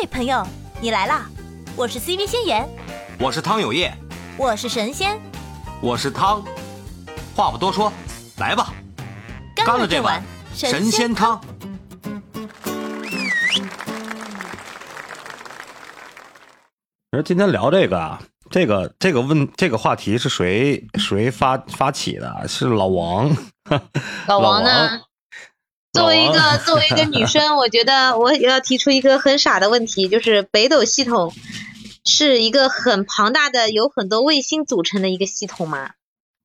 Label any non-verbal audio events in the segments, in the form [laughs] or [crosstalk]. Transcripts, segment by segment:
嘿，朋友，你来啦！我是 CV 仙言，我是汤有业，我是神仙，我是汤。话不多说，来吧，干了这碗神仙汤。而今天聊这个啊，这个这个问这个话题是谁谁发发起的？是老王。[laughs] 老王呢？作为一个作为一个女生，我觉得我要提出一个很傻的问题，就是北斗系统是一个很庞大的、由很多卫星组成的一个系统吗？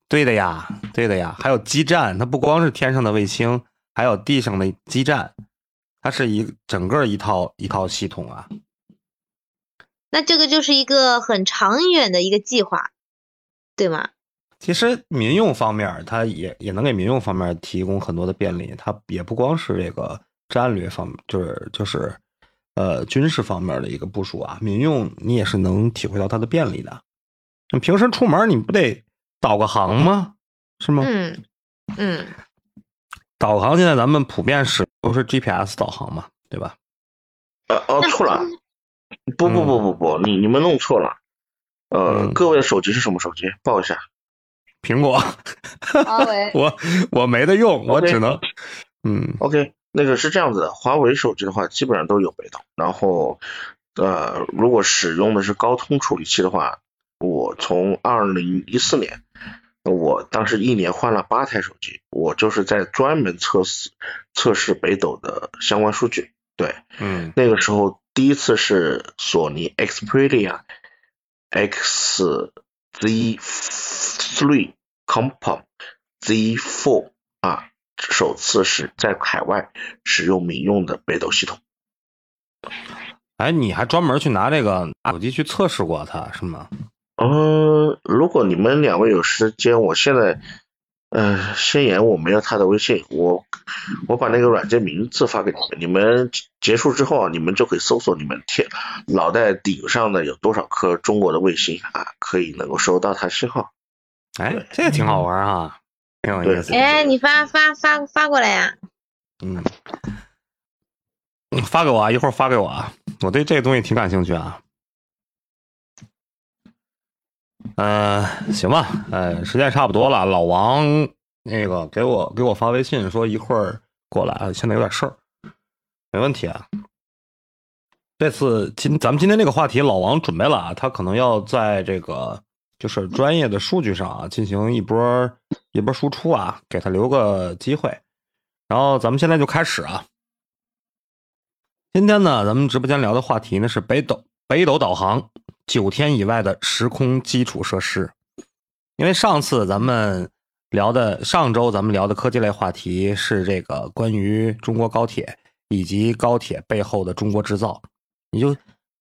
对的呀，对的呀，还有基站，它不光是天上的卫星，还有地上的基站，它是一整个一套一套系统啊。那这个就是一个很长远的一个计划，对吗？其实民用方面，它也也能给民用方面提供很多的便利。它也不光是这个战略方面，就是就是，呃，军事方面的一个部署啊。民用你也是能体会到它的便利的。你平时出门你不得导个航吗？是吗？嗯嗯。导航现在咱们普遍使都是 GPS 导航嘛，对吧？呃哦，错了，不不不不不，你你们弄错了。呃，各位的手机是什么手机？报一下。苹果，华为，[laughs] 我我没得用，我只能，嗯，OK，那个是这样子的，华为手机的话基本上都有北斗，然后呃，如果使用的是高通处理器的话，我从二零一四年，我当时一年换了八台手机，我就是在专门测试测试北斗的相关数据，对，嗯，那个时候第一次是索尼 Xperia X Z Three。Compound Z four 啊，首次是在海外使用民用的北斗系统。哎，你还专门去拿这个手机去测试过它是吗？嗯，如果你们两位有时间，我现在，呃，先言我没有他的微信，我我把那个软件名字发给你们，你们结束之后啊，你们就可以搜索你们天脑袋顶上的有多少颗中国的卫星啊，可以能够收到他信号。哎，这个挺好玩哈，挺有意思。哎，你发发发发过来呀？嗯，发给我啊，一会儿发给我啊，我对这个东西挺感兴趣啊。嗯，行吧，呃，时间差不多了，老王那个给我给我发微信说一会儿过来啊，现在有点事儿，没问题啊。这次今咱们今天这个话题，老王准备了啊，他可能要在这个。就是专业的数据上啊，进行一波一波输出啊，给他留个机会。然后咱们现在就开始啊。今天呢，咱们直播间聊的话题呢是北斗北斗导航九天以外的时空基础设施。因为上次咱们聊的上周咱们聊的科技类话题是这个关于中国高铁以及高铁背后的中国制造。你就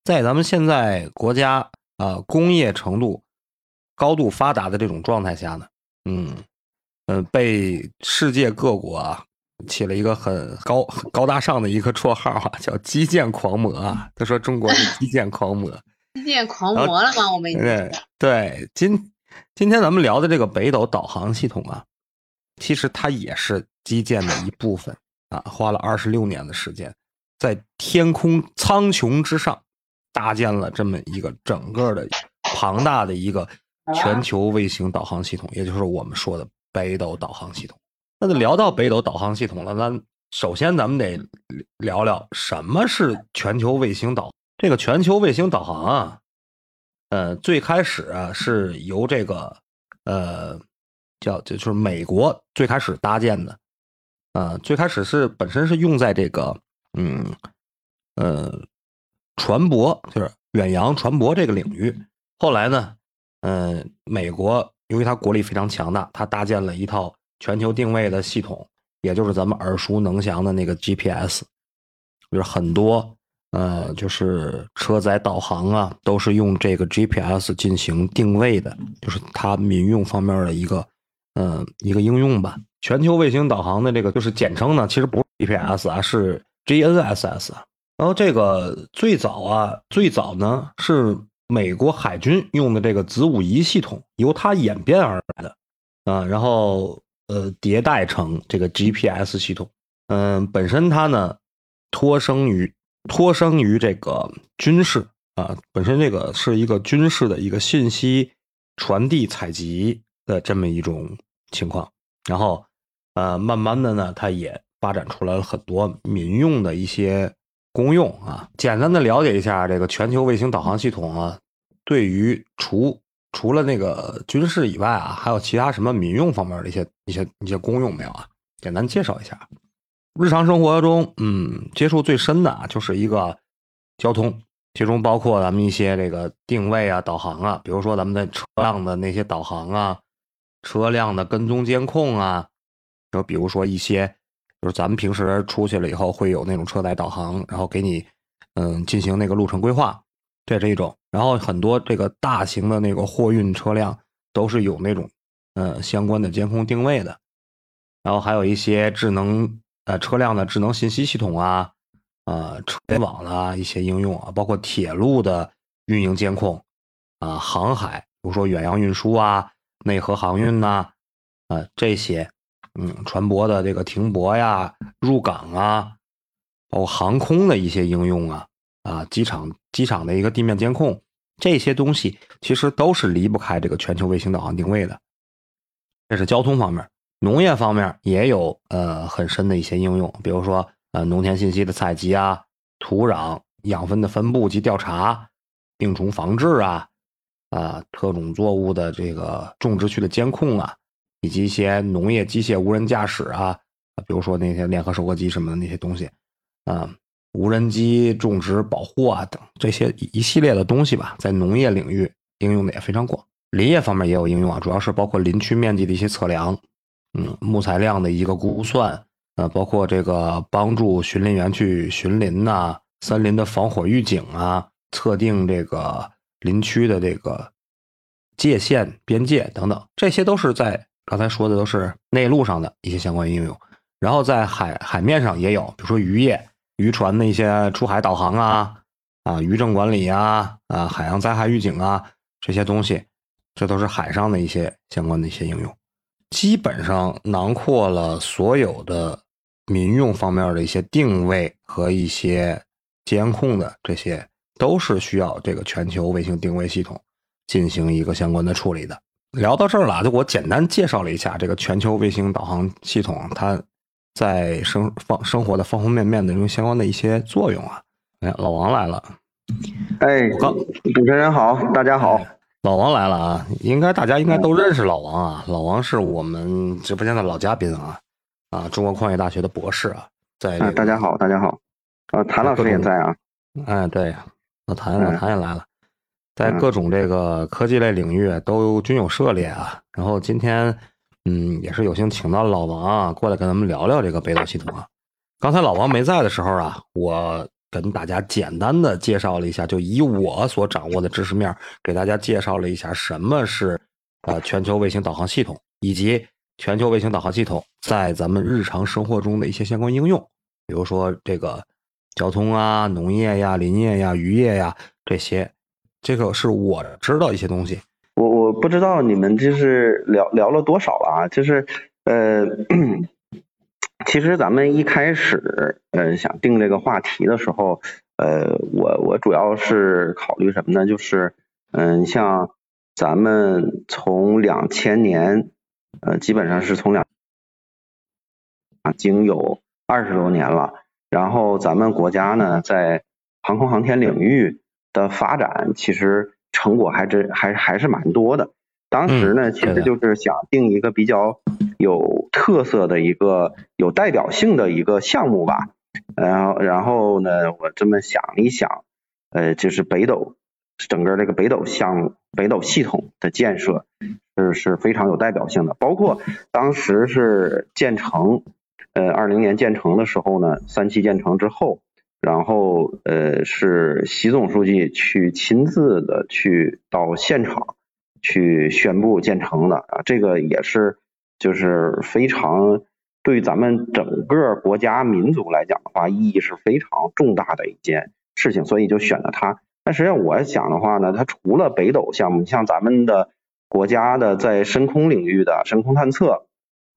在咱们现在国家啊工业程度。高度发达的这种状态下呢，嗯，呃，被世界各国啊起了一个很高很高大上的一个绰号啊，叫“基建狂魔”啊。他说中国是基建狂魔，基建狂魔了吗？我们对对，今今天咱们聊的这个北斗导航系统啊，其实它也是基建的一部分啊，花了二十六年的时间，在天空苍穹之上搭建了这么一个整个的庞大的一个。全球卫星导航系统，也就是我们说的北斗导航系统。那就聊到北斗导航系统了，那首先咱们得聊聊什么是全球卫星导。这个全球卫星导航啊，呃，最开始啊是由这个呃叫就是美国最开始搭建的，呃，最开始是本身是用在这个嗯呃船舶，就是远洋船舶这个领域。后来呢？嗯，美国由于它国力非常强大，它搭建了一套全球定位的系统，也就是咱们耳熟能详的那个 GPS，就是很多呃，就是车载导航啊，都是用这个 GPS 进行定位的，就是它民用方面的一个嗯一个应用吧。全球卫星导航的这个就是简称呢，其实不是 GPS 啊，是 GNSS。然后这个最早啊，最早呢是。美国海军用的这个子午仪系统，由它演变而来的，啊，然后呃迭代成这个 GPS 系统，嗯，本身它呢托生于托生于这个军事啊，本身这个是一个军事的一个信息传递采集的这么一种情况，然后呃，慢慢的呢，它也发展出来了很多民用的一些功用啊。简单的了解一下这个全球卫星导航系统啊，对于除除了那个军事以外啊，还有其他什么民用方面的一些一些一些功用没有啊？简单介绍一下。日常生活中，嗯，接触最深的啊，就是一个交通，其中包括咱们一些这个定位啊、导航啊，比如说咱们的车辆的那些导航啊，车辆的跟踪监控啊，就比如说一些，就是咱们平时出去了以后会有那种车载导航，然后给你，嗯，进行那个路程规划，这是一种。然后很多这个大型的那个货运车辆都是有那种，呃，相关的监控定位的。然后还有一些智能。呃，车辆的智能信息系统啊，呃，车联网的一些应用啊，包括铁路的运营监控啊，航海，比如说远洋运输啊，内河航运呐，啊，这些，嗯，船舶的这个停泊呀、入港啊，包括航空的一些应用啊，啊，机场机场的一个地面监控，这些东西其实都是离不开这个全球卫星导航定位的，这是交通方面。农业方面也有呃很深的一些应用，比如说呃农田信息的采集啊，土壤养分的分布及调查，病虫防治啊，啊特种作物的这个种植区的监控啊，以及一些农业机械无人驾驶啊，比如说那些联合收割机什么的那些东西，啊无人机种植保护啊等这些一系列的东西吧，在农业领域应用的也非常广。林业方面也有应用啊，主要是包括林区面积的一些测量。嗯，木材量的一个估算，呃，包括这个帮助巡林员去巡林呐，森林的防火预警啊，测定这个林区的这个界限边界等等，这些都是在刚才说的都是内陆上的一些相关应用。然后在海海面上也有，比如说渔业、渔船的一些出海导航啊，啊，渔政管理啊，啊，海洋灾害预警啊，这些东西，这都是海上的一些相关的一些应用。基本上囊括了所有的民用方面的一些定位和一些监控的，这些都是需要这个全球卫星定位系统进行一个相关的处理的。聊到这儿了，就我简单介绍了一下这个全球卫星导航系统，它在生方生活的方方面面的这种相关的一些作用啊。哎，老王来了，哎，主持人好，大家好。老王来了啊！应该大家应该都认识老王啊。老王是我们直播间的老嘉宾啊，啊，中国矿业大学的博士啊，在。大家好，大家好。啊，谭老师也在啊。哎，对，老谭，老谭也来了，在各种这个科技类领域都均有涉猎啊。然后今天，嗯，也是有幸请到老王啊，过来跟咱们聊聊这个北斗系统啊。刚才老王没在的时候啊，我。跟大家简单的介绍了一下，就以我所掌握的知识面，给大家介绍了一下什么是呃全球卫星导航系统，以及全球卫星导航系统在咱们日常生活中的一些相关应用，比如说这个交通啊、农业呀、林业呀、渔业呀这些，这个是我知道一些东西。我我不知道你们就是聊聊了多少了啊，就是呃。其实咱们一开始，呃，想定这个话题的时候，呃，我我主要是考虑什么呢？就是，嗯，像咱们从两千年，呃，基本上是从两，啊，经有二十多年了。然后咱们国家呢，在航空航天领域的发展，其实成果还真还还是蛮多的。当时呢，其实就是想定一个比较有特色的一个有代表性的一个项目吧。然后，然后呢，我这么想一想，呃，就是北斗整个这个北斗项目、北斗系统的建设是是非常有代表性的。包括当时是建成，呃，二零年建成的时候呢，三期建成之后，然后呃，是习总书记去亲自的去到现场。去宣布建成的啊，这个也是就是非常对咱们整个国家民族来讲的话，意义是非常重大的一件事情，所以就选了它。但实际上我想的话呢，它除了北斗项目，像咱们的国家的在深空领域的深空探测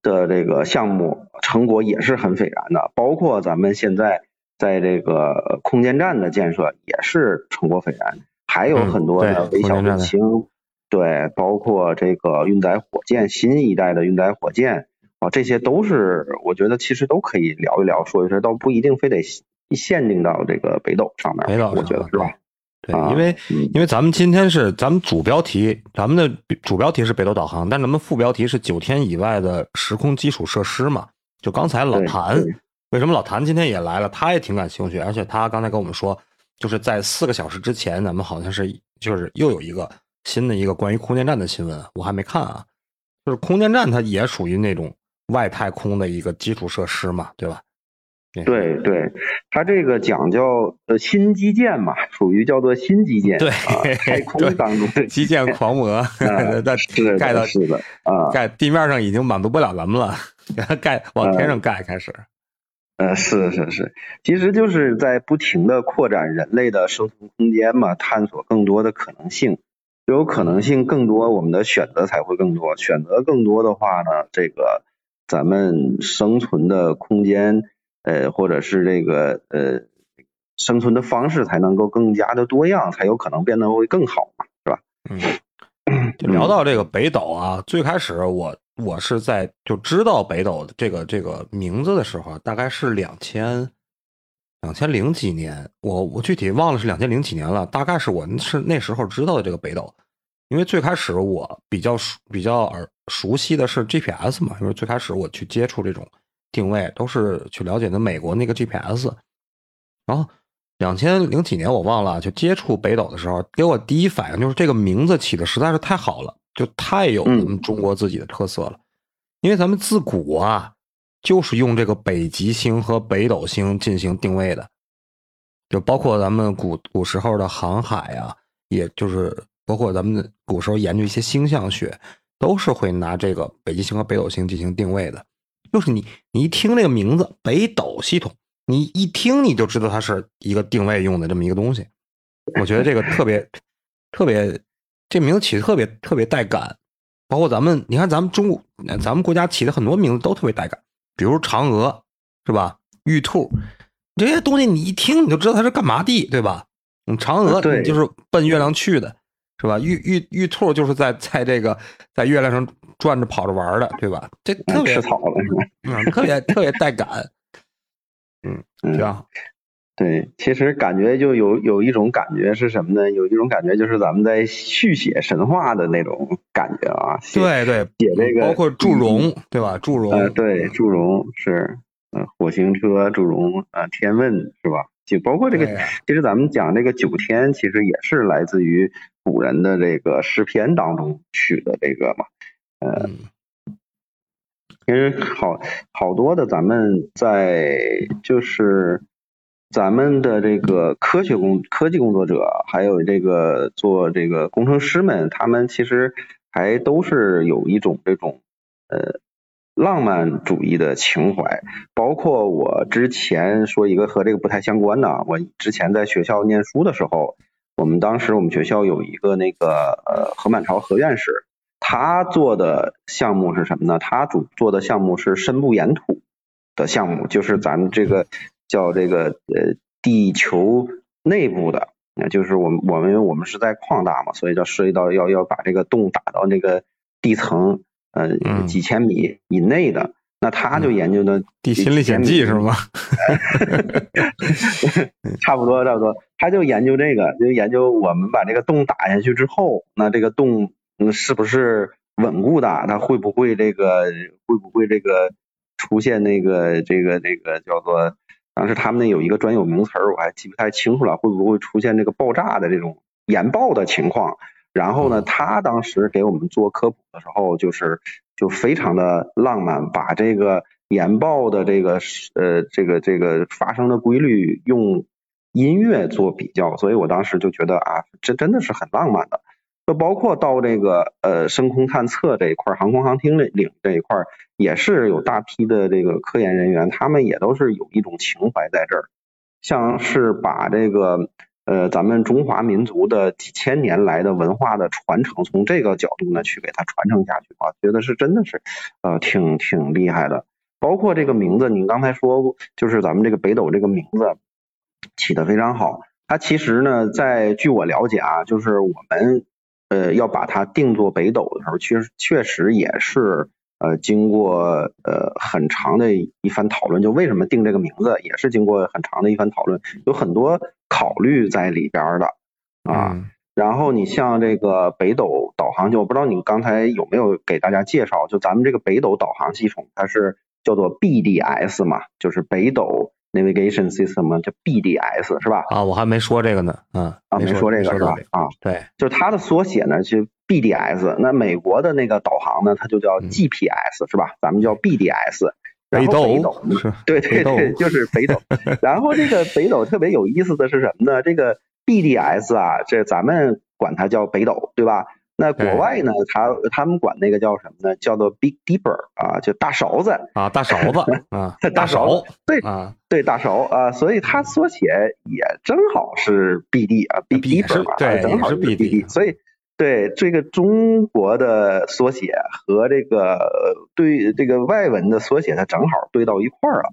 的这个项目成果也是很斐然的，包括咱们现在在这个空间站的建设也是成果斐然，还有很多的微小卫星，对，包括这个运载火箭，新一代的运载火箭啊，这些都是我觉得其实都可以聊一聊，说一说，倒不一定非得限定到这个北斗上面，北斗上我觉得是吧？对，啊因为嗯因为咱们今天是咱们主标题，咱们的主标题是北斗导航，但咱们副标题是九天以外的时空基础设施嘛。就刚才老谭，为什么老谭今天也来了？他也挺感兴趣，而且他刚才跟我们说，就是在四个小时之前，咱们好像是就是又有一个新的一个关于空间站的新闻，我还没看啊。就是空间站它也属于那种外太空的一个基础设施嘛，对吧？对对，它这个讲叫呃新基建嘛，属于叫做新基建，对啊，太空当中的基建狂魔，那是盖到是的啊，盖地面上已经满足不了咱们了，盖往天上盖开始。呃，是是是，其实就是在不停的扩展人类的生存空间嘛，探索更多的可能性。有可能性更多，我们的选择才会更多。选择更多的话呢，这个咱们生存的空间，呃，或者是这个呃生存的方式才能够更加的多样，才有可能变得会更好嘛，是吧？嗯，就聊到这个北斗啊，最开始我我是在就知道北斗这个这个名字的时候啊，大概是两千两千零几年，我我具体忘了是两千零几年了，大概是我是那时候知道的这个北斗，因为最开始我比较熟比较耳熟悉的是 GPS 嘛，因为最开始我去接触这种定位都是去了解的美国那个 GPS，然后两千零几年我忘了，就接触北斗的时候，给我第一反应就是这个名字起的实在是太好了，就太有我们中国自己的特色了。因为咱们自古啊，就是用这个北极星和北斗星进行定位的，就包括咱们古古时候的航海啊，也就是包括咱们古时候研究一些星象学，都是会拿这个北极星和北斗星进行定位的。就是你你一听这个名字，北斗系统。你一听你就知道它是一个定位用的这么一个东西，我觉得这个特别特别，这名字起的特别特别带感，包括咱们你看咱们中咱们国家起的很多名字都特别带感，比如嫦娥是吧？玉兔这些东西你一听你就知道它是干嘛的，对吧？嗯，嫦娥对就是奔月亮去的，是吧？玉玉玉兔就是在在这个在月亮上转着跑着玩的，对吧？这特别吃草了是吧？嗯，特别特别带感。嗯，这样。对，其实感觉就有有一种感觉是什么呢？有一种感觉就是咱们在续写神话的那种感觉啊。对对，写这个包括祝融，对吧？祝融，呃，对，祝融是，嗯、火星车、祝融啊、呃，天问是吧？就包括这个，其实咱们讲这个九天，其实也是来自于古人的这个诗篇当中取的这个嘛。呃，嗯其实好好多的，咱们在就是咱们的这个科学工科技工作者，还有这个做这个工程师们，他们其实还都是有一种这种呃浪漫主义的情怀。包括我之前说一个和这个不太相关的，我之前在学校念书的时候，我们当时我们学校有一个那个呃何满朝何院士。他做的项目是什么呢？他主做的项目是深部岩土的项目，就是咱们这个叫这个呃地球内部的，那就是我们我们我们是在矿大嘛，所以叫涉及到要要把这个洞打到那个地层呃嗯几千米以内的。那他就研究的地心历险记是吗？[laughs] 差不多差不多，他就研究这个，就研究我们把这个洞打下去之后，那这个洞。嗯，是不是稳固的？它会不会这个会不会这个出现那个这个这个叫做当时他们那有一个专有名词儿，我还记不太清楚了，会不会出现这个爆炸的这种研爆的情况？然后呢，他当时给我们做科普的时候，就是就非常的浪漫，把这个研爆的这个呃这个这个发生的规律用音乐做比较，所以我当时就觉得啊，这真的是很浪漫的。就包括到这个呃深空探测这一块，航空航天领领这一块，也是有大批的这个科研人员，他们也都是有一种情怀在这儿，像是把这个呃咱们中华民族的几千年来的文化的传承，从这个角度呢去给它传承下去啊，觉得是真的是呃挺挺厉害的。包括这个名字，您刚才说就是咱们这个北斗这个名字，起的非常好。它其实呢，在据我了解啊，就是我们呃要把它定做北斗的时候，确实确实也是呃经过呃很长的一番讨论。就为什么定这个名字，也是经过很长的一番讨论，有很多考虑在里边的啊。嗯然后你像这个北斗导航，就我不知道你刚才有没有给大家介绍，就咱们这个北斗导航系统，它是叫做 BDS 嘛，就是北斗 Navigation System 嘛，叫 BDS 是吧？啊，我还没说这个呢，嗯，啊，没说这个是吧？啊，对，就是它的缩写呢是 BDS，那美国的那个导航呢，它就叫 GPS 是吧？咱们叫 BDS。然后北斗呢，对对对，就是北斗。[laughs] 然后这个北斗特别有意思的是什么呢？这个 BDS 啊，这咱们管它叫北斗，对吧？那国外呢，他他们管那个叫什么呢？叫做 Big Dipper 啊，就大勺子啊，大勺子 [laughs] 啊，大勺，对啊，对大勺啊，所以它缩写也正好是 BD 啊，Big Dipper 嘛，对，正好是 BD，所以对这个中国的缩写和这个对这个外文的缩写，它正好对到一块儿了。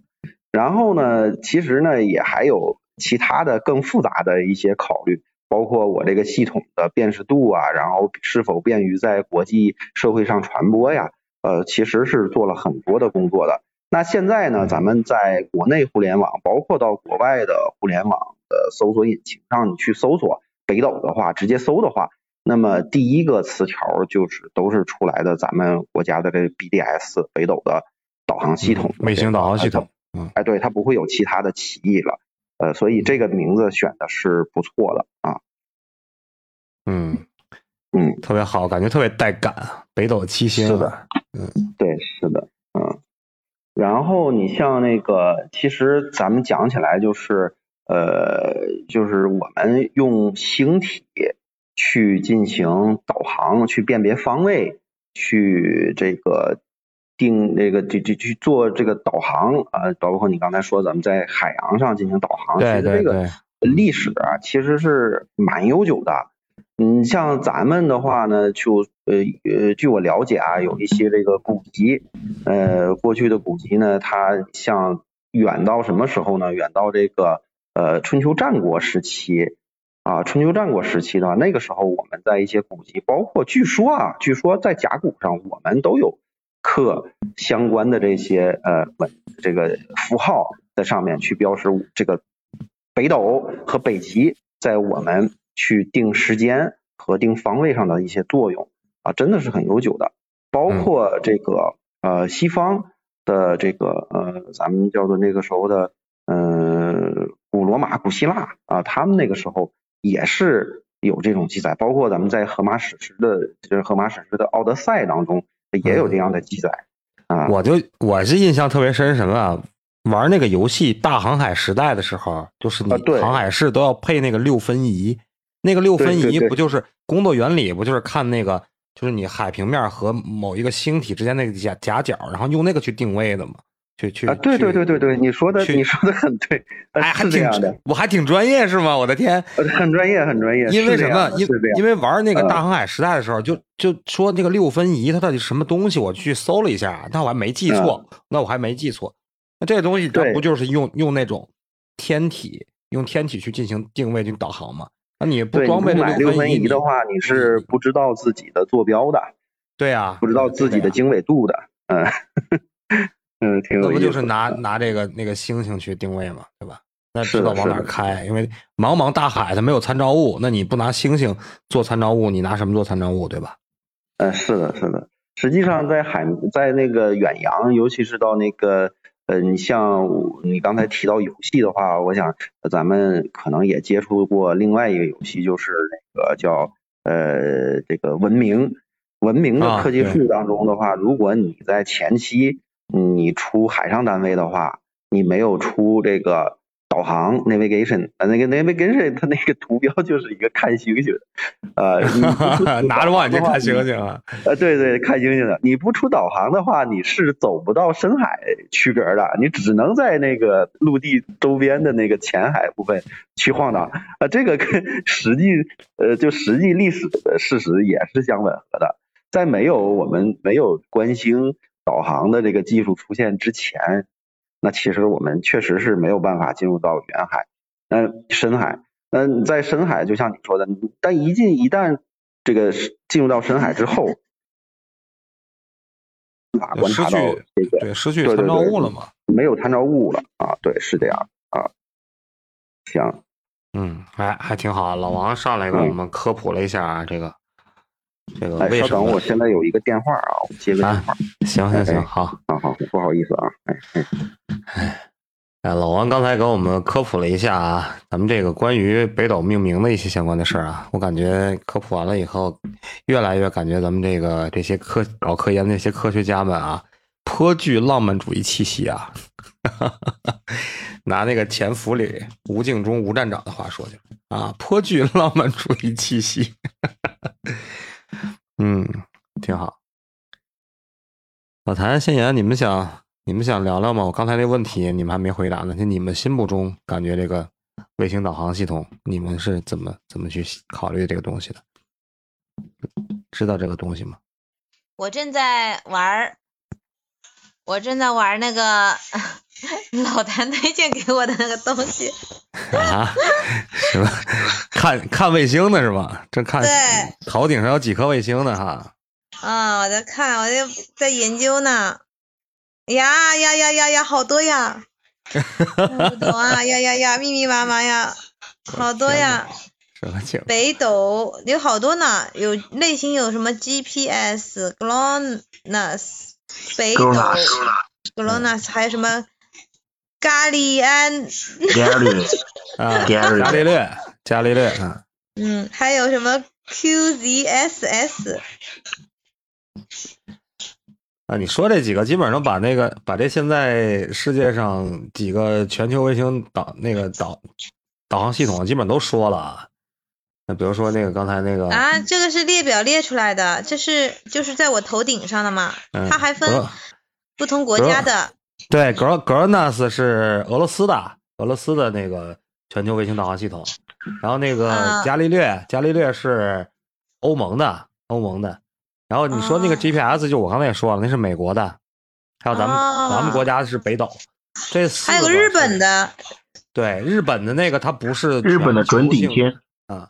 然后呢，其实呢也还有其他的更复杂的一些考虑。包括我这个系统的辨识度啊，然后是否便于在国际社会上传播呀？呃，其实是做了很多的工作的。那现在呢，咱们在国内互联网，包括到国外的互联网的搜索引擎上，你去搜索北斗的话，直接搜的话，那么第一个词条就是都是出来的咱们国家的这 BDS 北斗的导航系统，卫星导航系统。嗯，哎，对，它不会有其他的歧义了。呃，所以这个名字选的是不错的啊。嗯嗯，特别好，感觉特别带感。北斗七星是的，嗯，对，是的，嗯。然后你像那个，其实咱们讲起来就是，呃，就是我们用星体去进行导航，去辨别方位，去这个定那个就就去做这个导航啊，包括你刚才说咱们在海洋上进行导航，对对对，历史啊其实是蛮悠久的。嗯，像咱们的话呢，就呃呃，据我了解啊，有一些这个古籍，呃，过去的古籍呢，它像远到什么时候呢？远到这个呃春秋战国时期啊，春秋战国时期的话，那个时候我们在一些古籍，包括据说啊，据说在甲骨上我们都有刻相关的这些呃文这个符号在上面去标识这个北斗和北极在我们。去定时间和定方位上的一些作用啊，真的是很悠久的。包括这个呃西方的这个呃咱们叫做那个时候的呃古罗马、古希腊啊，他们那个时候也是有这种记载。包括咱们在荷马史诗的，就是荷马史诗的《奥德赛》当中也有这样的记载啊。我就我是印象特别深什么啊？玩那个游戏《大航海时代》的时候，就是你航海士都要配那个六分仪。那个六分仪不就是工作原理？不就是看那个，就是你海平面和某一个星体之间那个夹夹角，然后用那个去定位的嘛？去去啊！对对对对对，你说的你说的很对，[laughs] 哎，是这样的，我还挺专业是吗？我的天，很专业很专业。因为什么？因因为玩那个嗯大航海时代的时候，就就说那个六分仪它到底是什么东西？我去搜了一下，但我还没记错，嗯那我还没记错。那这个东西它不就是用用那种天体，用天体去进行定位去导航吗？那你不装备买六分仪的话，你是不知道自己的坐标的。对啊，不知道自己的经纬度的。嗯嗯，挺有那不就是拿拿这个那个星星去定位嘛，对吧？那知道往哪开，因为茫茫大海它没有参照物，那你不拿星星做参照物，你拿什么做参照物，对吧？嗯，是的，是的。实际上，在海在那个远洋，尤其是到那个。呃，你像你刚才提到游戏的话，我想咱们可能也接触过另外一个游戏，就是那个叫呃这个文明文明的科技树当中的话，啊、如果你在前期你出海上单位的话，你没有出这个导航 navigation，呃那个 navigation 它那个图标就是一个看星星的，呃，[laughs] 拿着望远镜看星星啊，呃对对看星星的，你不出导航的话，你是走不到深海区隔的，你只能在那个陆地周边的那个浅海部分去晃荡，啊、呃，这个跟 [laughs] 实际呃就实际历史的事实也是相吻合的，在没有我们没有观星导航的这个技术出现之前。那其实我们确实是没有办法进入到远海，那，深海，那，在深海就像你说的，但一进一旦这个进入到深海之后，无法观察到这个对失去参照物了嘛？没有参照物了啊，对，是这样啊。行，嗯，还还挺好。老王上来给我们科普了一下啊这个这个哎，为什么？稍等，我现在有一个电话啊，我接个电话。行行行，好好。啊，好，不好意思啊，哎哎，哎，老王刚才给我们科普了一下啊，咱们这个关于北斗命名的一些相关的事儿啊，我感觉科普完了以后，越来越感觉咱们这个这些科搞科研的那些科学家们啊，颇具浪漫主义气息啊。[laughs] 拿那个《潜伏》里吴敬中吴站长的话说去啊，颇具浪漫主义气息。嗯，挺好。老谭、先言，你们想你们想聊聊吗？我刚才那问题你们还没回答呢。就你们心目中感觉这个卫星导航系统，你们是怎么怎么去考虑这个东西的？知道这个东西吗？我正在玩，我正在玩那个 [laughs] 老谭推荐给我的那个东西。[laughs] 啊？什么？看看卫星的是吧？这看对头顶上有几颗卫星呢？哈。啊，我在看，我在在研究呢。呀呀呀呀呀，好多呀！[laughs] 不懂啊，呀呀呀，密密麻麻呀，好多呀。什么情？北斗有好多呢，有类型有什么 GPS、GLONASS、北斗、GLONASS，还有什么咖喱安，Gary [laughs] 啊，Gary 伽利略，伽利略啊。嗯，还有什么？QZSS，啊，你说这几个基本上把那个把这现在世界上几个全球卫星导那个导导航系统基本都说了啊。那比如说那个刚才那个啊，这个是列表列出来的，这是就是在我头顶上的嘛，嗯它还分不同国家的，对格格尔纳斯是俄罗斯的俄罗斯的那个全球卫星导航系统，然后那个啊。伽利略伽利略是欧盟的欧盟的，然后你说那个啊。GPS 就我刚才也说了，那是美国的，还有咱们、啊。咱们国家是北斗，这四还有个日本的，对，日本的那个它不是日本的准顶天，啊，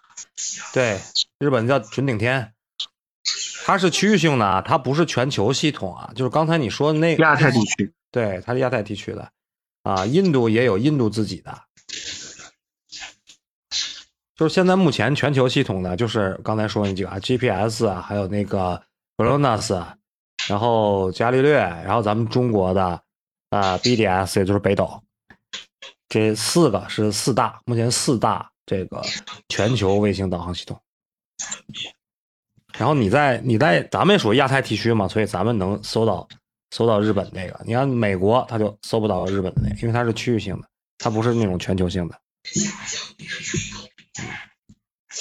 对，日本叫准顶天，它是区域性的啊，它不是全球系统啊。就是刚才你说的那个亚太地区，对，它是亚太地区的啊，印度也有印度自己的。就是现在目前全球系统呢，就是刚才说那几个啊，GPS 啊，还有那个 GLONASS，然后伽利略，然后咱们中国的啊 BDS，也就是北斗，这四个是四大，目前四大这个全球卫星导航系统。然后你在你在咱们属于亚太地区嘛，所以咱们能搜到搜到日本那个。你看美国，它就搜不到日本的那个，因为它是区域性的，它不是那种全球性的。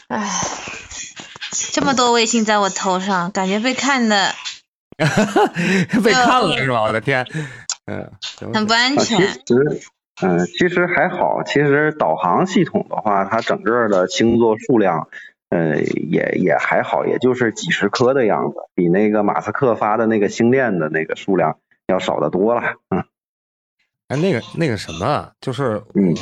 唉，这么多卫星在我头上，感觉被看的 [laughs] 被看了是吧？我的天，嗯，很不安啊，其全。实，嗯、其实还好。其实导航系统的话，它整个的星座数量，呃，也也还好，也就是几十颗的样子，比那个马斯克发的那个星链的那个数量要少得多了。嗯，哎，那个那个什么，就是嗯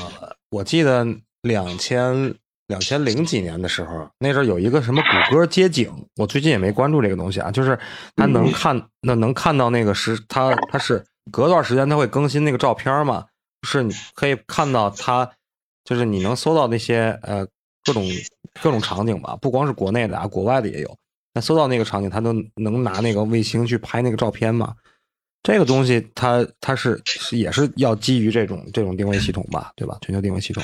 我我记得两千两千零几年的时候，那阵儿有一个什么谷歌街景，我最近也没关注这个东西啊，就是它能嗯看那能看到那个是，它它是隔段时间它会更新那个照片嘛，就是你可以看到它，就是你能搜到那些呃各种各种场景吧，不光是国内的啊，国外的也有。那搜到那个场景，它都能拿那个卫星去拍那个照片嘛？这个东西它它是也是要基于这种这种定位系统吧，对吧？全球定位系统。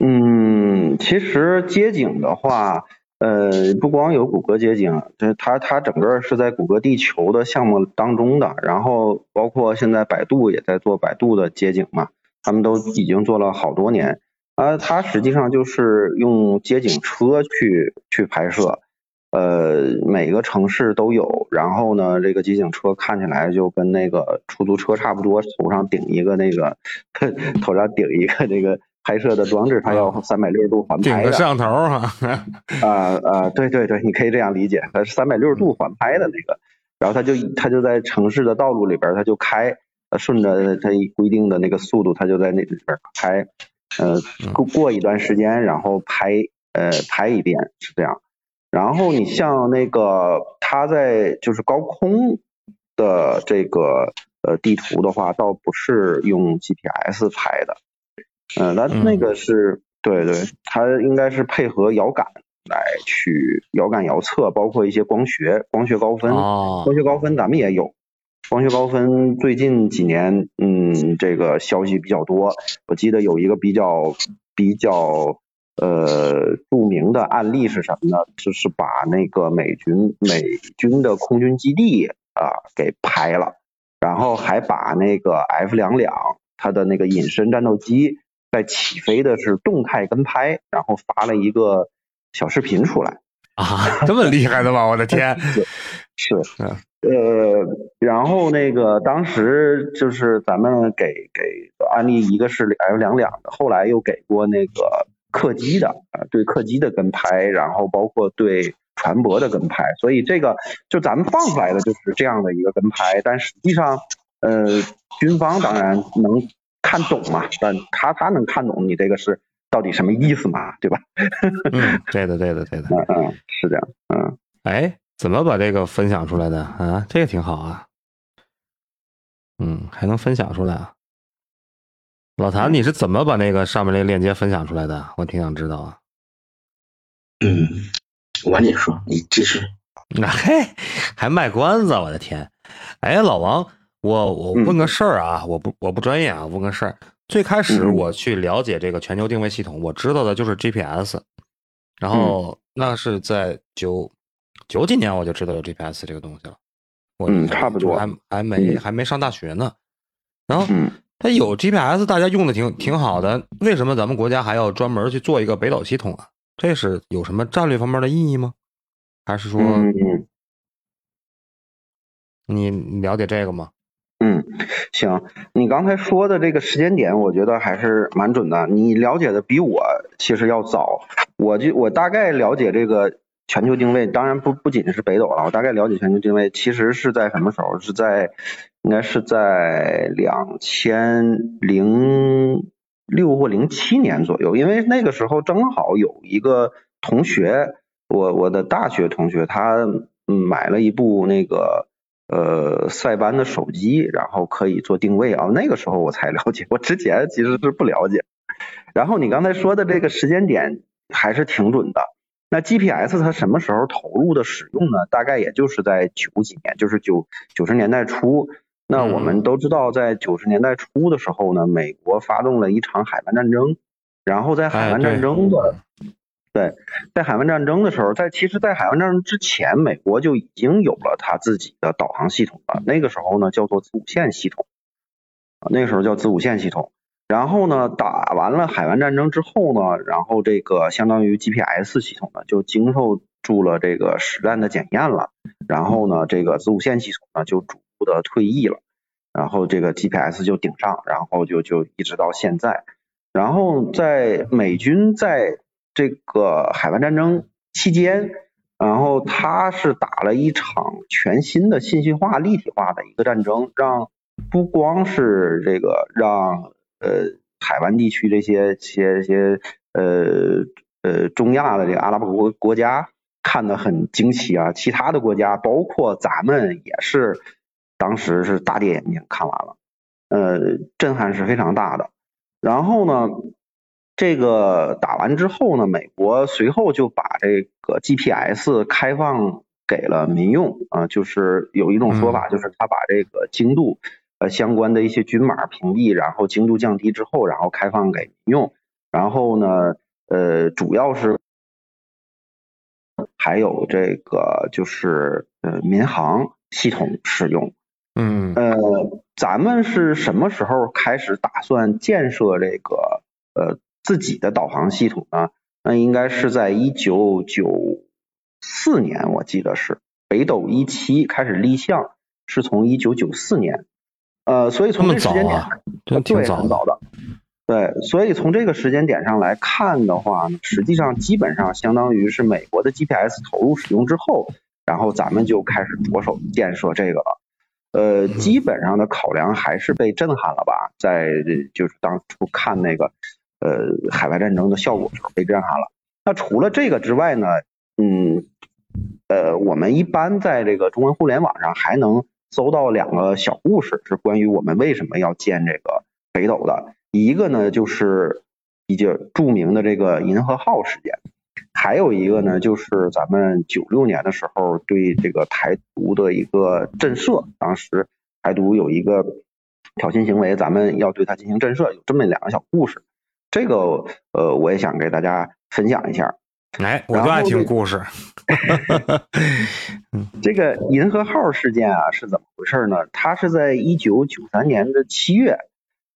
嗯，其实街景的话，呃，不光有谷歌街景，就是它它整个是在谷歌地球的项目当中的，然后包括现在百度也在做百度的街景嘛，他们都已经做了好多年。啊，它实际上就是用街景车去去拍摄，呃，每个城市都有。然后呢，这个街景车看起来就跟那个出租车差不多，头上顶一个那个，头上顶一个那个拍摄的装置，它要三百六十度环拍的。顶着摄像头哈，啊啊，对对对，你可以这样理解，它是三百六十度环拍的那个，然后它就它就在城市的道路里边，它就开，呃顺着它规定的那个速度，它就在那里边拍，呃过过一段时间，然后拍呃拍一遍是这样。然后你像那个它在就是高空的这个呃地图的话，倒不是用 GPS 拍的，嗯、那那个是对对，它应该是配合遥感来去遥感遥测，包括一些光学光学高分，哦，光学高分咱们也有。光学高分最近几年，嗯，这个消息比较多。我记得有一个比较比较呃著名的案例是什么呢？就是把那个美军美军的空军基地啊给拍了，然后还把那个 F 两两它的那个隐身战斗机在起飞的是动态跟拍，然后发了一个小视频出来。啊，这么厉害的吗？我的天！[laughs] 是，嗯呃，然后那个当时就是咱们给给安利一个是 F 两两的，后来又给过那个客机的，啊，对客机的跟拍，然后包括对船舶的跟拍，所以这个就咱们放出来的就是这样的一个跟拍，但实际上，呃，军方当然能看懂嘛，但他他能看懂你这个是到底什么意思嘛，对吧？[laughs] 嗯，对的，对的，对的。嗯嗯，是这样，嗯。哎，怎么把这个分享出来的啊？这个挺好啊。嗯，还能分享出来啊？老谭，你是怎么把那个上面那个链接分享出来的？我挺想知道啊。嗯，晚点说，你继续。那嘿，还卖关子，我的天！哎，老王，我我问个事儿啊，我不我不专业啊，问个事儿。最开始嗯我去了解这个全球定位系统，我知道的就是 GPS，然后那是在九九几年我就知道有 GPS 这个东西了。我嗯差不多还还没嗯还没上大学呢。然后嗯它有 GPS，大家用的挺挺好的，为什么咱们国家还要专门去做一个北斗系统啊？这是有什么战略方面的意义吗？还是说嗯你了解这个吗？嗯，行，你刚才说的这个时间点，我觉得还是蛮准的。你了解的比我其实要早，我就我大概了解这个全球定位，当然不不仅是北斗了，我大概了解全球定位，其实是在什么时候？是在应该是在两千零六或零七年左右，因为那个时候正好有一个同学，我我的大学同学，他买了一部那个。呃，塞班的手机，然后可以做定位啊。那个时候我才了解，我之前其实是不了解。然后你刚才说的这个时间点还是挺准的。那 GPS 它什么时候投入的使用呢？大概也就是在九几年，就是九九十年代初。那我们都知道，在九十年代初的时候呢，美国发动了一场海湾战争，然后在海湾战争的对，在海湾战争的时候，在其实，在海湾战争之前，美国就已经有了它自己的导航系统了。那个时候呢，叫做子午线系统，啊，那个时候叫子午线系统。然后呢，打完了海湾战争之后呢，然后这个相当于 GPS 系统呢，就经受住了这个实战的检验了。然后呢，这个子午线系统呢，就逐步的退役了。然后这个 GPS 就顶上，然后就就一直到现在。然后在美军在这个海湾战争期间，然后他是打了一场全新的信息化、立体化的一个战争，让不光是这个让呃海湾地区这些些些呃呃中亚的这个阿拉伯国国家看得很惊奇啊，其他的国家包括咱们也是当时是大跌眼镜看完了，呃震撼是非常大的。然后呢？这个打完之后呢，美国随后就把这个 GPS 开放给了民用啊，就是有一种说法，就是他把这个精度呃相关的一些军码屏蔽，然后精度降低之后，然后开放给民用，然后呢，呃，主要是还有这个就是呃民航系统使用。嗯呃，咱们是什么时候开始打算建设这个呃自己的导航系统呢？那应该是在一九九四年，我记得是北斗一期开始立项，是从一九九四年。呃，所以从这个时间点，啊、挺对，早很早的。对，所以从这个时间点上来看的话呢，实际上基本上相当于是美国的 GPS 投入使用之后，然后咱们就开始着手建设这个了。呃，基本上的考量还是被震撼了吧，在就是当初看那个呃海外战争的效果时候被震撼了。那除了这个之外呢，嗯，呃，我们一般在这个中文互联网上还能搜到两个小故事，是关于我们为什么要建这个北斗的。一个呢就是比较著名的这个银河号事件。还有一个呢，就是咱们九六年的时候对这个台独的一个震慑，当时台独有一个挑衅行为，咱们要对它进行震慑，有这么两个小故事。这个呃，我也想给大家分享一下。哎，我就爱听故事。[laughs] 这个银河号事件啊是怎么回事呢？它是在一九九三年的七月，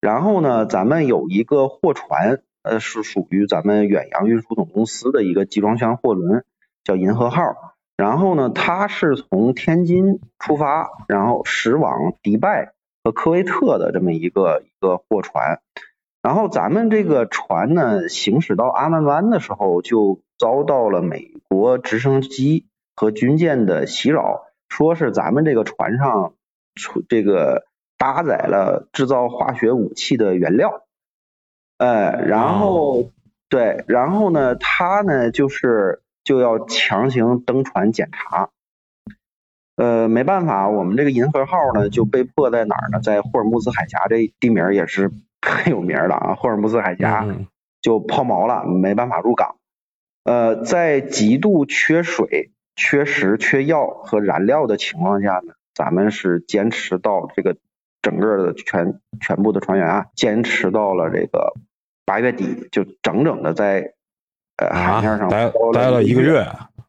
然后呢，咱们有一个货船。呃，是属于咱们远洋运输总公司的一个集装箱货轮，叫银河号。然后呢，它是从天津出发，然后驶往迪拜和科威特的这么一个一个货船。然后咱们这个船呢，行驶到阿曼湾的时候，就遭到了美国直升机和军舰的袭扰，说是咱们这个船上出这个搭载了制造化学武器的原料。呃，然后对，然后呢，他呢就是就要强行登船检查，呃，没办法，我们这个银河号呢就被迫在哪儿呢？在霍尔木兹海峡这地名也是 [laughs] 很有名的啊，霍尔木兹海峡就抛锚了，没办法入港。呃，在极度缺水、缺食、缺药和燃料的情况下呢，咱们是坚持到这个。整个的全全部的船员啊，坚持到了这个八月底，就整整的在呃海面上待待了一个月。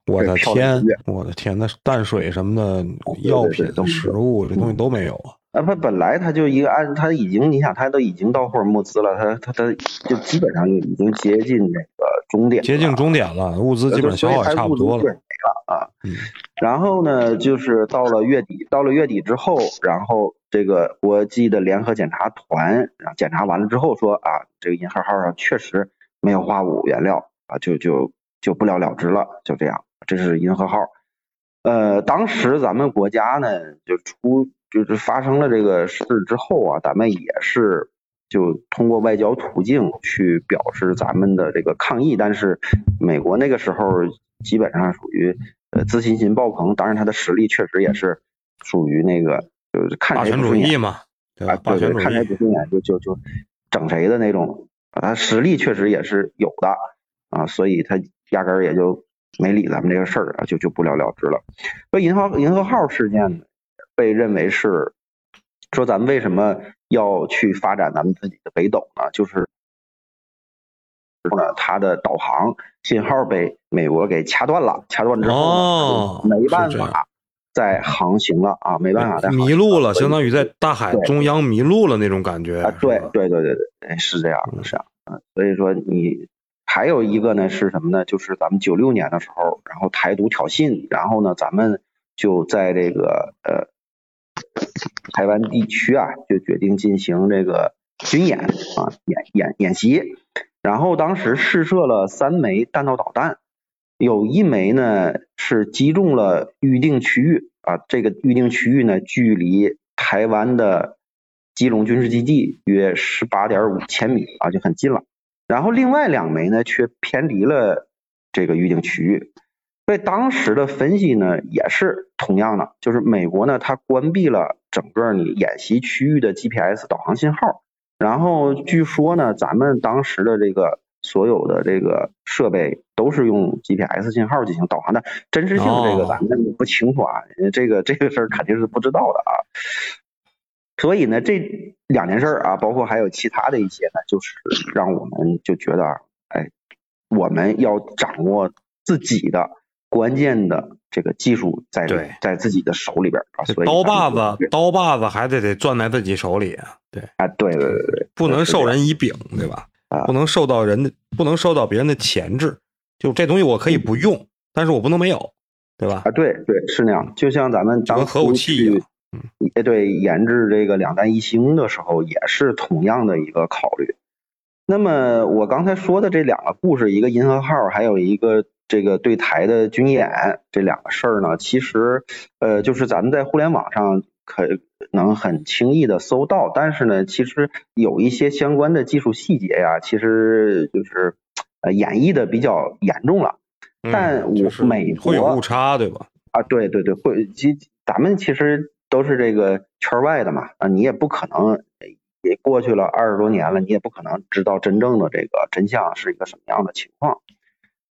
我的天，我的天，那淡水什么的药品、食物这东西都没有啊。啊，不，本来他就一个按他已经，你想他都已经到霍尔木兹了，他他他就基本上就已经接近那个终点，接近终点了，物资基本消耗也差不多了。没了啊。然后呢，就是到了月底，到了月底之后，然后这个国际的联合检查团，然后检查完了之后说啊，这个银河号上确实没有化武原料啊，就就就不了了之了，就这样。这是银河号。呃，当时咱们国家呢，就出。就是发生了这个事之后啊，咱们也是就通过外交途径去表示咱们的这个抗议，但是美国那个时候基本上属于呃自信心爆棚，当然他的实力确实也是属于那个就是看谁不顺眼嘛，对吧？对对，看谁不顺眼就就就整谁的那种，他实力确实也是有的啊，所以他压根儿也就没理咱们这个事儿啊，就就不了了之了。说银河银河号事件呢？被认为是说咱们为什么要去发展咱们自己的北斗呢？就是呢，它的导航信号被美国给掐断了，掐断之后没办法再航行了啊，没办法再迷路了，相当于在大海中央迷路了那种感觉啊。对对对对对，是这样是这样啊。所以说你还有一个呢是什么呢？就是咱们九六年的时候，然后台独挑衅，然后呢，咱们就在这个呃。台湾地区啊，就决定进行这个军演啊，演演演习。然后当时试射了三枚弹道导弹，有一枚呢是击中了预定区域啊，这个预定区域呢距离台湾的基隆军事基地约十八点五千米啊，就很近了。然后另外两枚呢却偏离了这个预定区域。所以当时的分析呢，也是同样的，就是美国呢，它关闭了整个你演习区域的 GPS 导航信号，然后据说呢，咱们当时的这个所有的这个设备都是用 GPS 信号进行导航的，真实性这个咱们不清楚啊，这个这个事儿肯定是不知道的啊。所以呢，这两件事儿啊，包括还有其他的一些呢，就是让我们就觉得，哎，我们要掌握自己的。关键的这个技术在在自己的手里边啊，所以刀把子刀把子还得得攥在自己手里啊，对啊，对对对对，不能授人以柄，对吧？不能受到人的，不能受到别人的钳制。就这东西我可以不用，但是我不能没有，对吧？啊，对对是那样。就像咱们当核武器，嗯，也，对，研制这个两弹一星的时候，也是同样的一个考虑。那么我刚才说的这两个故事，一个银河号，还有一个。这个对台的军演这两个事儿呢，其实呃，就是咱们在互联网上可能很轻易的搜到，但是呢，其实有一些相关的技术细节呀，其实就是呃演绎的比较严重了。但我嗯就是美国会有误差，对吧？啊，对对对，会，其咱们其实都是这个圈外的嘛，啊，你也不可能，也过去了二十多年了，你也不可能知道真正的这个真相是一个什么样的情况。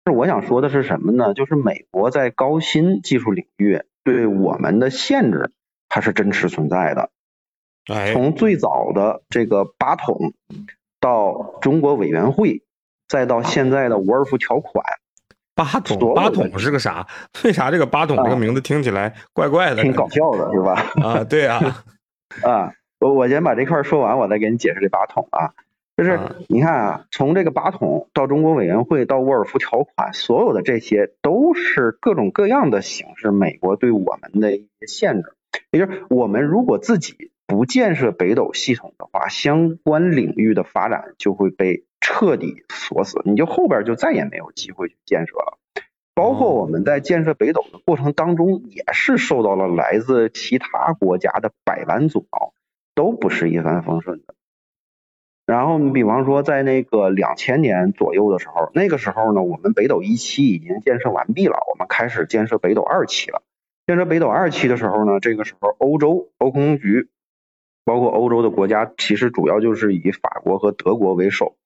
是我想说的是什么呢？就是美国在高新技术领域对我们的限制，它是真实存在的。哎，从最早的这个八桶，到中国委员会，再到现在的沃尔夫条款，八桶八桶是个啥？为啥这个八桶这个名字听起来怪怪的？挺搞笑的，是吧？啊！对啊，[laughs] 啊，我我先把这块说完，我再给你解释这八桶啊。就是嗯你看啊，从这个八桶到中国委员会到沃尔夫条款，所有的这些都是各种各样的形式，美国对我们的一些限制。也就是我们如果自己不建设北斗系统的话，相关领域的发展就会被彻底锁死，你就后边就再也没有机会去建设了。包括我们在建设北斗的过程当中，也是受到了来自其他国家的百般阻挠，都不是一帆风顺的。然后你比方说，在那个两千年左右的时候，那个时候呢，我们北斗一期已经建设完毕了，我们开始建设北斗二期了。建设北斗二期的时候呢，这个时候欧洲欧空局，包括欧洲的国家，其实主要就是以法国和德国为首。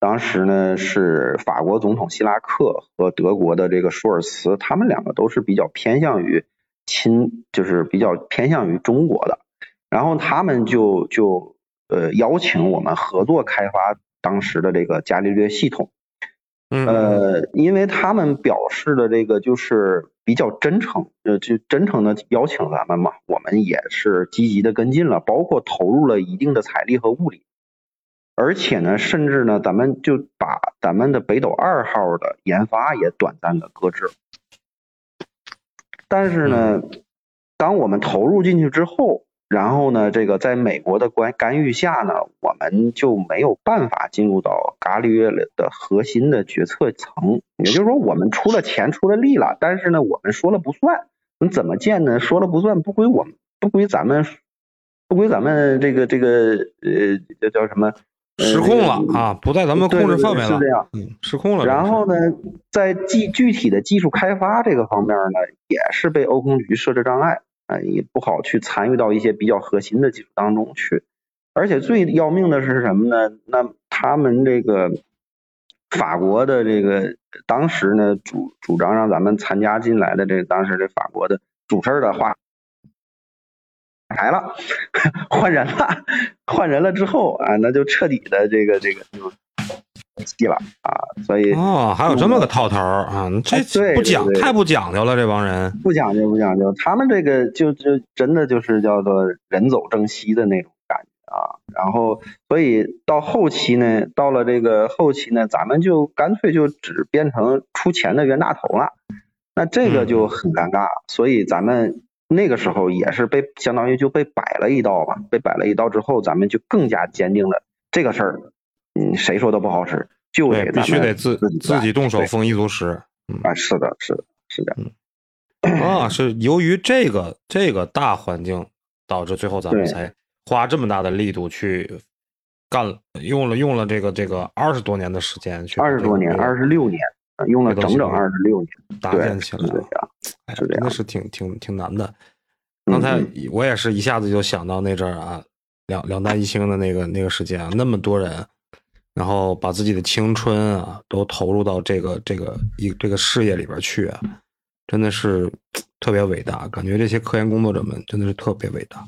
当时呢是法国总统希拉克和德国的这个舒尔茨，他们两个都是比较偏向于亲，就是比较偏向于中国的。然后他们就就呃邀请我们合作开发当时的这个伽利略系统。嗯，呃，因为他们表示的这个就是比较真诚，呃，就真诚的邀请咱们嘛，我们也是积极的跟进了，包括投入了一定的财力和物力，而且呢，甚至呢，咱们就把咱们的北斗二号的研发也短暂的搁置了。但是呢，当我们投入进去之后，然后呢，这个在美国的干干预下呢，我们就没有办法进入到伽利略的核心的决策层。也就是说，我们出了钱、出了力了，但是呢，我们说了不算。你怎么建呢？说了不算，不归我们，不归咱们，不归咱们这个这个呃，这叫什么？呃失控了这个啊，不在咱们控制范围了是这，样。嗯，失控了。然后呢，在技具体的技术开发这个方面呢，也是被欧空局设置障碍，啊、也不好去参与到一些比较核心的技术当中去。而且最要命的是什么呢？那他们这个法国的这个当时呢主主张让咱们参加进来的这当时这法国的主事的话。来了，[laughs] 换人了，[laughs] 换人了之后啊，那就彻底的这个这个就气了啊，所以哦，还有这么个套头啊，这不讲太不讲究了，这帮人。不讲究不讲究，他们这个就就真的就是叫做人走正西的那种感觉啊。然后，所以到后期呢，到了这个后期呢，咱们就干脆就只变成出钱的冤大头了，那这个就很尴尬。所以咱们那个时候也是被相当于就被摆了一道嘛，被摆了一道之后，咱们就更加坚定了这个事儿，嗯，谁说都不好使，就得，必须得自自己自己动手对丰衣足食啊，是的，是的，是的，嗯啊！是由于这个这个大环境导致最后咱们才花这么大的力度去干了，用了用了这个这个二十多年的时间二十多年，这个二十六年，呃用了整整二十六年。搭，建起来。哎呀是这真的是挺挺挺难的。刚才嗯我也是一下子就想到那阵儿啊，两两弹一星的那个那个时间啊，那么多人，然后把自己的青春啊都投入到这个这个一这个事业里边去啊，真的是特别伟大。感觉这些科研工作者们真的是特别伟大。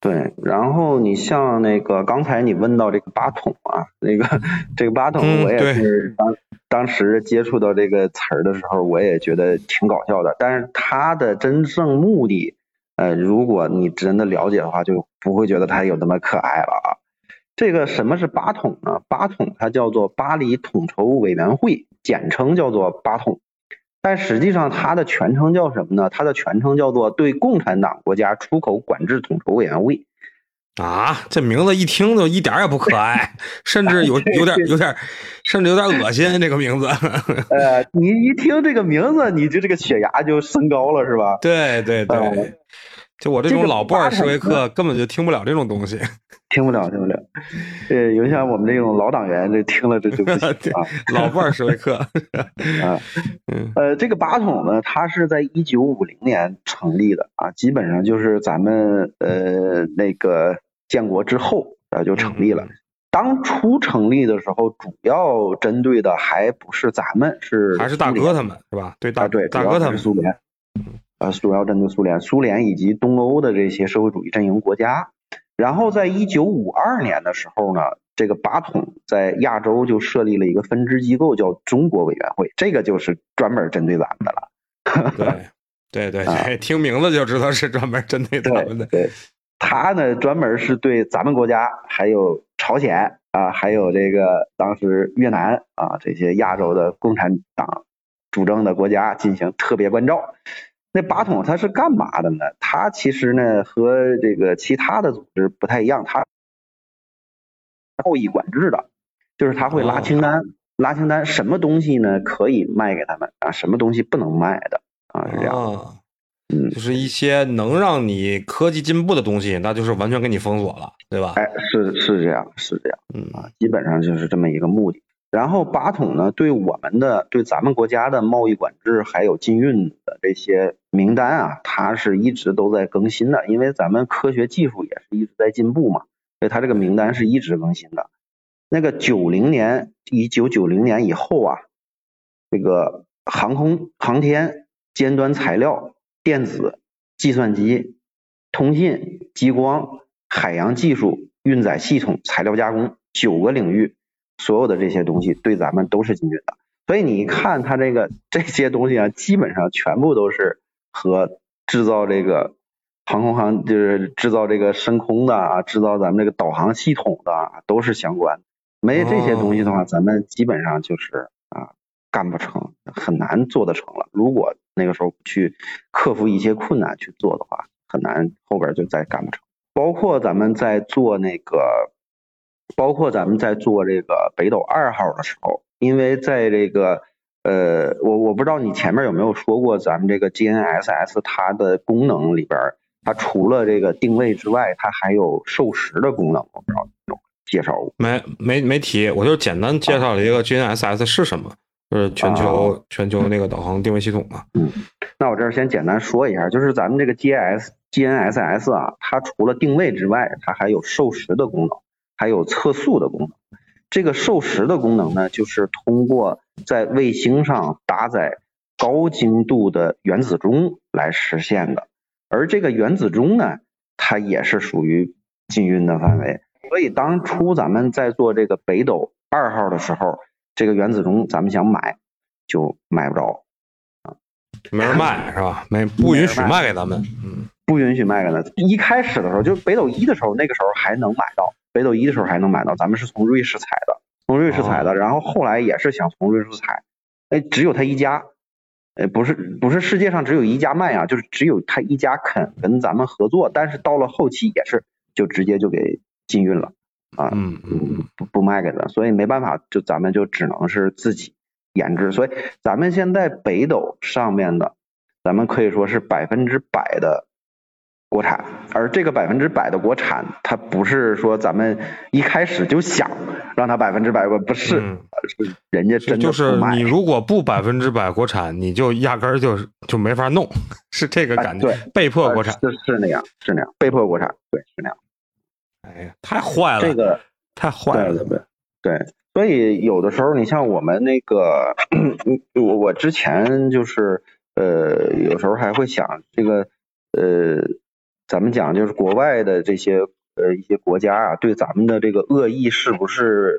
对，然后你像那个刚才你问到这个八筒啊，那个 [laughs] 这个八筒，我也是当当时接触到这个词儿的时候，我也觉得挺搞笑的。但是它的真正目的，呃，如果你真的了解的话，就不会觉得它有那么可爱了啊。这个什么是八统呢？八统它叫做巴黎统筹委员会，简称叫做八统。但实际上它的全称叫什么呢？它的全称叫做对共产党国家出口管制统筹委员会。啊，这名字一听就一点也不可爱，[laughs] 甚至有有点有点，甚至有点恶心。这个名字，[laughs] 呃，你一听这个名字，你就这个血压就升高了，是吧？对对对呃，就我这种老布尔什维克根本就听不了这种东西，[laughs] 听不了，听不了。呃，有像我们这种老党员，这听了这就不行 [laughs] 啊。老布尔什维克啊，呃，这个八统呢，它是在一九五零年成立的啊，基本上就是咱们呃那个建国之后啊就成立了。当初成立的时候，主要针对的还不是咱们，是还是大哥他们是吧？对大对大哥他们苏联。呃，主要针对苏联、苏联以及东欧的这些社会主义阵营国家。然后，在一九五二年的时候呢，这个八统在亚洲就设立了一个分支机构，叫中国委员会，这个就是专门针对咱们的了。[laughs] 对，对对对，听名字就知道是专门针对咱们的。对，他呢专门是对咱们国家，还有朝鲜啊，还有这个当时越南啊这些亚洲的共产党主政的国家进行特别关照。那八统它是干嘛的呢？它其实呢和这个其他的组织不太一样，它贸易管制的，就是它会拉清单，拉清单，什么东西呢可以卖给他们啊，什么东西不能卖的啊，是这样。嗯，就是一些能让你科技进步的东西，那就是完全给你封锁了，对吧？哎，是是这样，是这样，嗯啊，基本上就是这么一个目的。然后八统呢，对我们的、对咱们国家的贸易管制还有禁运的这些名单啊，它是一直都在更新的，因为咱们科学技术也是一直在进步嘛，所以它这个名单是一直更新的。那个九零年，一九九零年以后啊，这个航空航天、尖端材料、电子、计算机、通信、激光、海洋技术、运载系统、材料加工九个领域。所有的这些东西对咱们都是禁运的，所以你看它这个这些东西啊，基本上全部都是和制造这个航空航就是制造这个升空的啊，制造咱们这个导航系统的啊都是相关。没这些东西的话，咱们基本上就是啊干不成，很难做得成了。如果那个时候去克服一些困难去做的话，很难后边就再干不成。包括咱们在做那个。包括咱们在做这个北斗二号的时候，因为在这个呃，我我不知道你前面有没有说过，咱们这个 GNSS 它的功能里边，它除了这个定位之外，它还有授时的功能，我不知道有介绍过没？没没提，我就简单介绍了一个 GNSS 是什么，就是全球全球那个导航定位系统嘛。嗯，那我这儿先简单说一下，就是咱们这个 GS GNSS 啊，它除了定位之外，它还有授时的功能。还有测速的功能，这个授时的功能呢，就是通过在卫星上搭载高精度的原子钟来实现的。而这个原子钟呢，它也是属于禁运的范围。所以当初咱们在做这个北斗二号的时候，这个原子钟咱们想买就买不着啊，没人卖是吧？没不允许卖给咱们，嗯，不允许卖给咱。一开始的时候，就北斗一的时候，那个时候还能买到。北斗一的时候还能买到，咱们是从瑞士采的，从瑞士采的，然后后来也是想从瑞士采，哎，只有他一家，哎，不是不是世界上只有一家卖啊，就是只有他一家肯跟咱们合作，但是到了后期也是就直接就给禁运了啊，嗯嗯，不不卖给咱，所以没办法，就咱们就只能是自己研制，所以咱们现在北斗上面的，咱们可以说是百分之百的。国产，而这个百分之百的国产，它不是说咱们一开始就想让它百分之百国，不是，是人家真的就是你如果不百分之百国产，你就压根儿就就没法弄，[laughs] 是这个感觉，对，被迫国产，是是那样，是那样，被迫国产，对，是那样。哎呀，太坏了，这个太坏了，对对对，所以有的时候你像我们那个，我我之前就是呃，有时候还会想这个呃。咱们讲就是国外的这些呃一些国家啊，对咱们的这个恶意是不是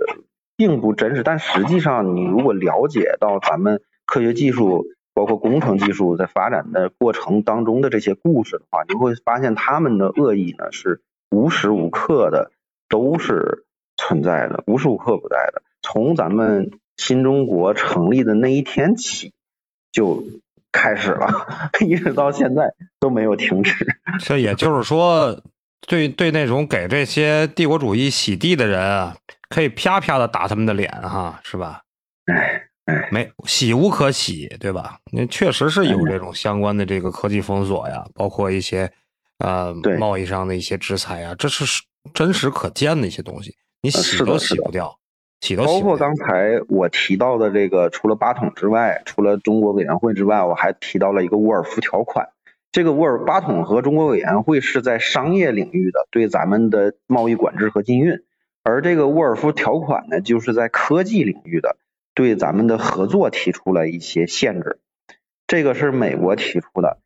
并不真实？但实际上，你如果了解到咱们科学技术包括工程技术在发展的过程当中的这些故事的话，你会发现他们的恶意呢是无时无刻的都是存在的，无时无刻不在的。从咱们新中国成立的那一天起就。开始了，[laughs] 一直到现在都没有停止。这也就是说，对对那种给这些帝国主义洗地的人啊，可以啪啪的打他们的脸，哈，是吧？哎哎，没洗无可洗，对吧？那确实是有这种相关的这个科技封锁呀，包括一些呃贸易上的一些制裁呀，这是真实可见的一些东西，你呃洗都洗不掉，洗都洗包括。刚才我提到的这个，除了八桶之外，除了中国委员会之外，我还提到了一个沃尔夫条款。这个沃尔八桶和中国委员会是在商业领域的对咱们的贸易管制和禁运，而这个沃尔夫条款呢，就是在科技领域的对咱们的合作提出了一些限制。这个是美国提出的，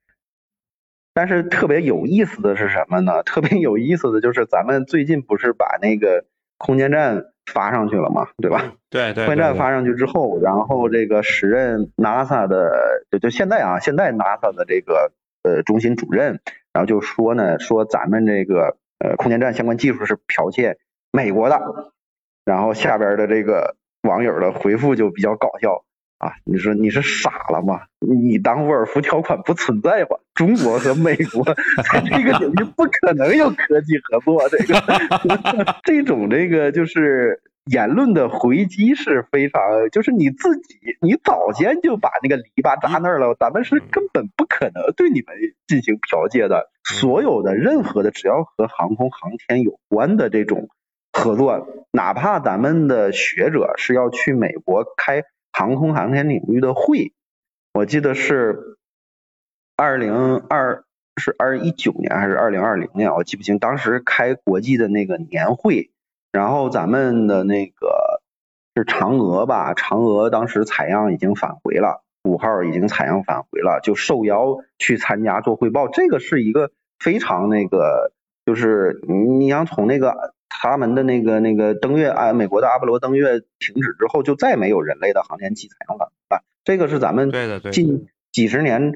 但是特别有意思的是什么呢？特别有意思的就是咱们最近不是把那个空间站发上去了嘛，对吧？对对空间站发上去之后，然后这个时任 NASA 的就就现在啊，现在 NASA 的这个呃中心主任，然后就说呢，说咱们这个呃空间站相关技术是剽窃美国的，然后下边的这个网友的回复就比较搞笑啊，你说你是傻了吗？你当沃尔夫条款不存在吗？中国和美国 [laughs] 在这个领域不可能有科技合作，这个 [laughs] 这种这个就是言论的回击是非常，就是你自己你早先就把那个篱笆扎那儿了，咱们是根本不可能对你们进行剽窃的。所有的任何的只要和航空航天有关的这种合作，哪怕咱们的学者是要去美国开航空航天领域的会，我记得是二零二是二一九年还是二零二零年，我记不清。当时开国际的那个年会，然后咱们的那个是嫦娥吧？嫦娥当时采样已经返回了，五号已经采样返回了，就受邀去参加做汇报。这个是一个非常那个，就是你想从那个他们的那个那个登月啊，美国的阿波罗登月停止之后，就再没有人类的航天器采用了啊。这个是咱们近几十年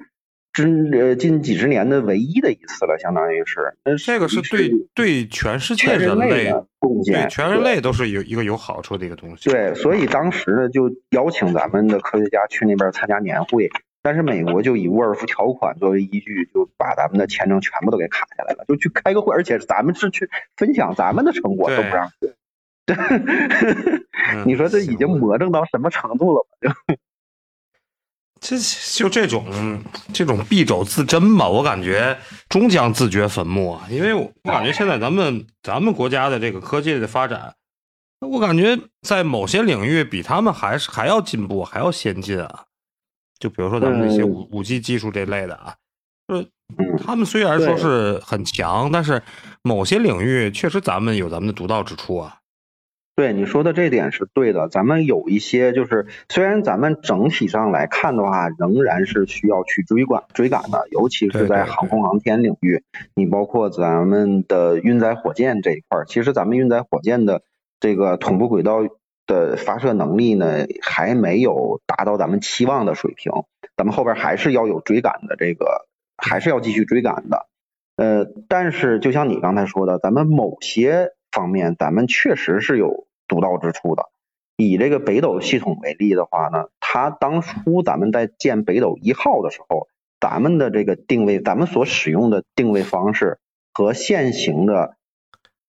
之呃近几十年的唯一的一次了，相当于是。那这个是对对全世界人类人类的贡献对全人类都是有一个有好处的一个东西。对，所以当时呢就邀请咱们的科学家去那边参加年会，但是美国就以沃尔夫条款作为依据，就把咱们的签证全部都给卡下来了，就去开个会，而且咱们是去分享咱们的成果对都不让去。[laughs] 嗯你说这已经魔怔到什么程度了？[laughs] 这就这种这种敝帚自珍吧，我感觉终将自掘坟墓啊！因为我我感觉现在咱们咱们国家的这个科技的发展，我感觉在某些领域比他们还是还要进步，还要先进啊。就比如说咱们这些五五 G 技术这类的啊，就是嗯。他们虽然说是很强，但是某些领域确实咱们有咱们的独到之处啊。对你说的这点是对的，咱们有一些就是，虽然咱们整体上来看的话，仍然是需要去追赶追赶的，尤其是在航空航天领域，你包括咱们的运载火箭这一块儿，其实咱们运载火箭的这个同步轨道的发射能力呢，还没有达到咱们期望的水平，咱们后边还是要有追赶的这个，还是要继续追赶的。呃，但是就像你刚才说的，咱们某些方面，咱们确实是有独到之处的。以这个北斗系统为例的话呢，它当初咱们在建北斗一号的时候，咱们的这个定位，咱们所使用的定位方式和现行的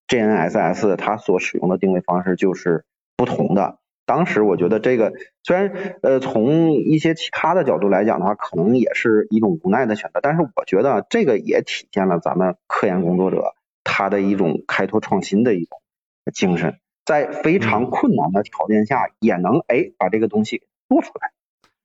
GNSS 它所使用的定位方式就是不同的。当时我觉得这个虽然呃从一些其他的角度来讲的话，可能也是一种无奈的选择，但是我觉得这个也体现了咱们科研工作者他的一种开拓创新的一种精神，在非常困难的条件下也能哎把这个东西做出来。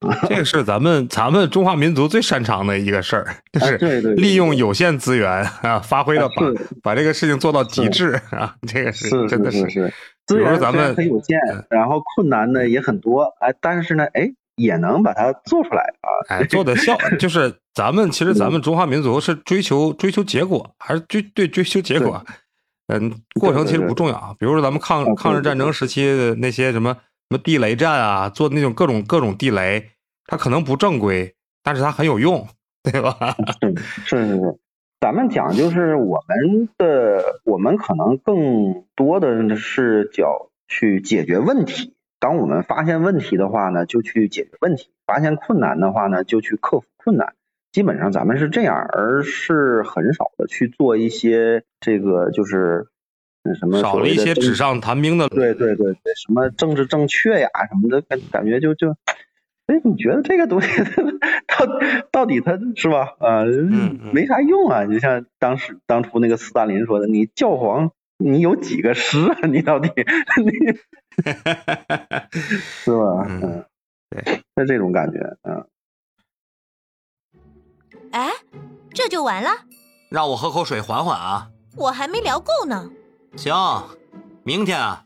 [laughs] 这个是咱们咱们中华民族最擅长的一个事儿，就是利用有限资源啊，发挥了把把这个事情做到极致啊，这个是真的是资源如说咱们虽然很有限，然后困难呢也很多，哎，但是呢，哎，也能把它做出来啊。哎做的效，[laughs] 就是咱们其实咱们中华民族是追求追求结果，还是追对追求结果？嗯，过程其实不重要啊。比如说咱们抗抗日战争时期的那些什么什么地雷战啊，做那种各种各种地雷，它可能不正规，但是它很有用，对吧？是是是，咱们讲就是我们的，我们可能更多的是叫去解决问题。当我们发现问题的话呢，就去解决问题；发现困难的话呢，就去克服困难。基本上咱们是这样，而是很少的去做一些这个就是那什么少了一些纸上谈兵的，对对对对，什么政治正确呀什么的，感感觉就就所以你觉得这个东西 [laughs] 到到底它是吧？呃，嗯嗯没啥用啊。就像当时当初那个斯大林说的，你教皇你有几个师啊？[laughs] 你到底你 [laughs] 是吧？嗯嗯，对，是这种感觉，嗯。哎，这就完了？让我喝口水缓缓啊。我还没聊够呢。行，明天啊，